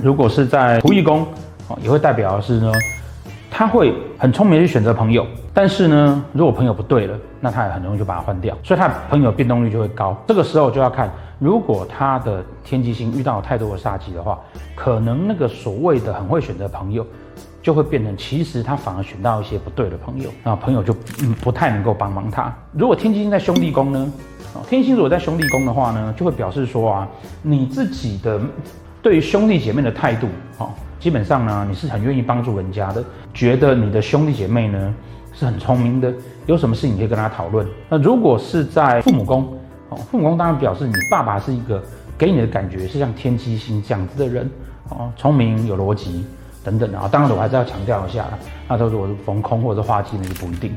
如果是在仆役宫，哦，也会代表的是呢，他会很聪明去选择朋友，但是呢，如果朋友不对了，那他也很容易就把他换掉，所以他朋友变动率就会高。这个时候就要看，如果他的天机星遇到太多的煞气的话，可能那个所谓的很会选择朋友，就会变成其实他反而选到一些不对的朋友，那朋友就不太能够帮忙他。如果天机星在兄弟宫呢？天星如果在兄弟宫的话呢，就会表示说啊，你自己的对于兄弟姐妹的态度，哦，基本上呢，你是很愿意帮助人家的，觉得你的兄弟姐妹呢是很聪明的，有什么事情可以跟他讨论。那如果是在父母宫，哦，父母宫当然表示你爸爸是一个给你的感觉是像天机星这样子的人，哦，聪明有逻辑等等啊。当然我还是要强调一下，那如果是逢空或者化忌呢，就不一定。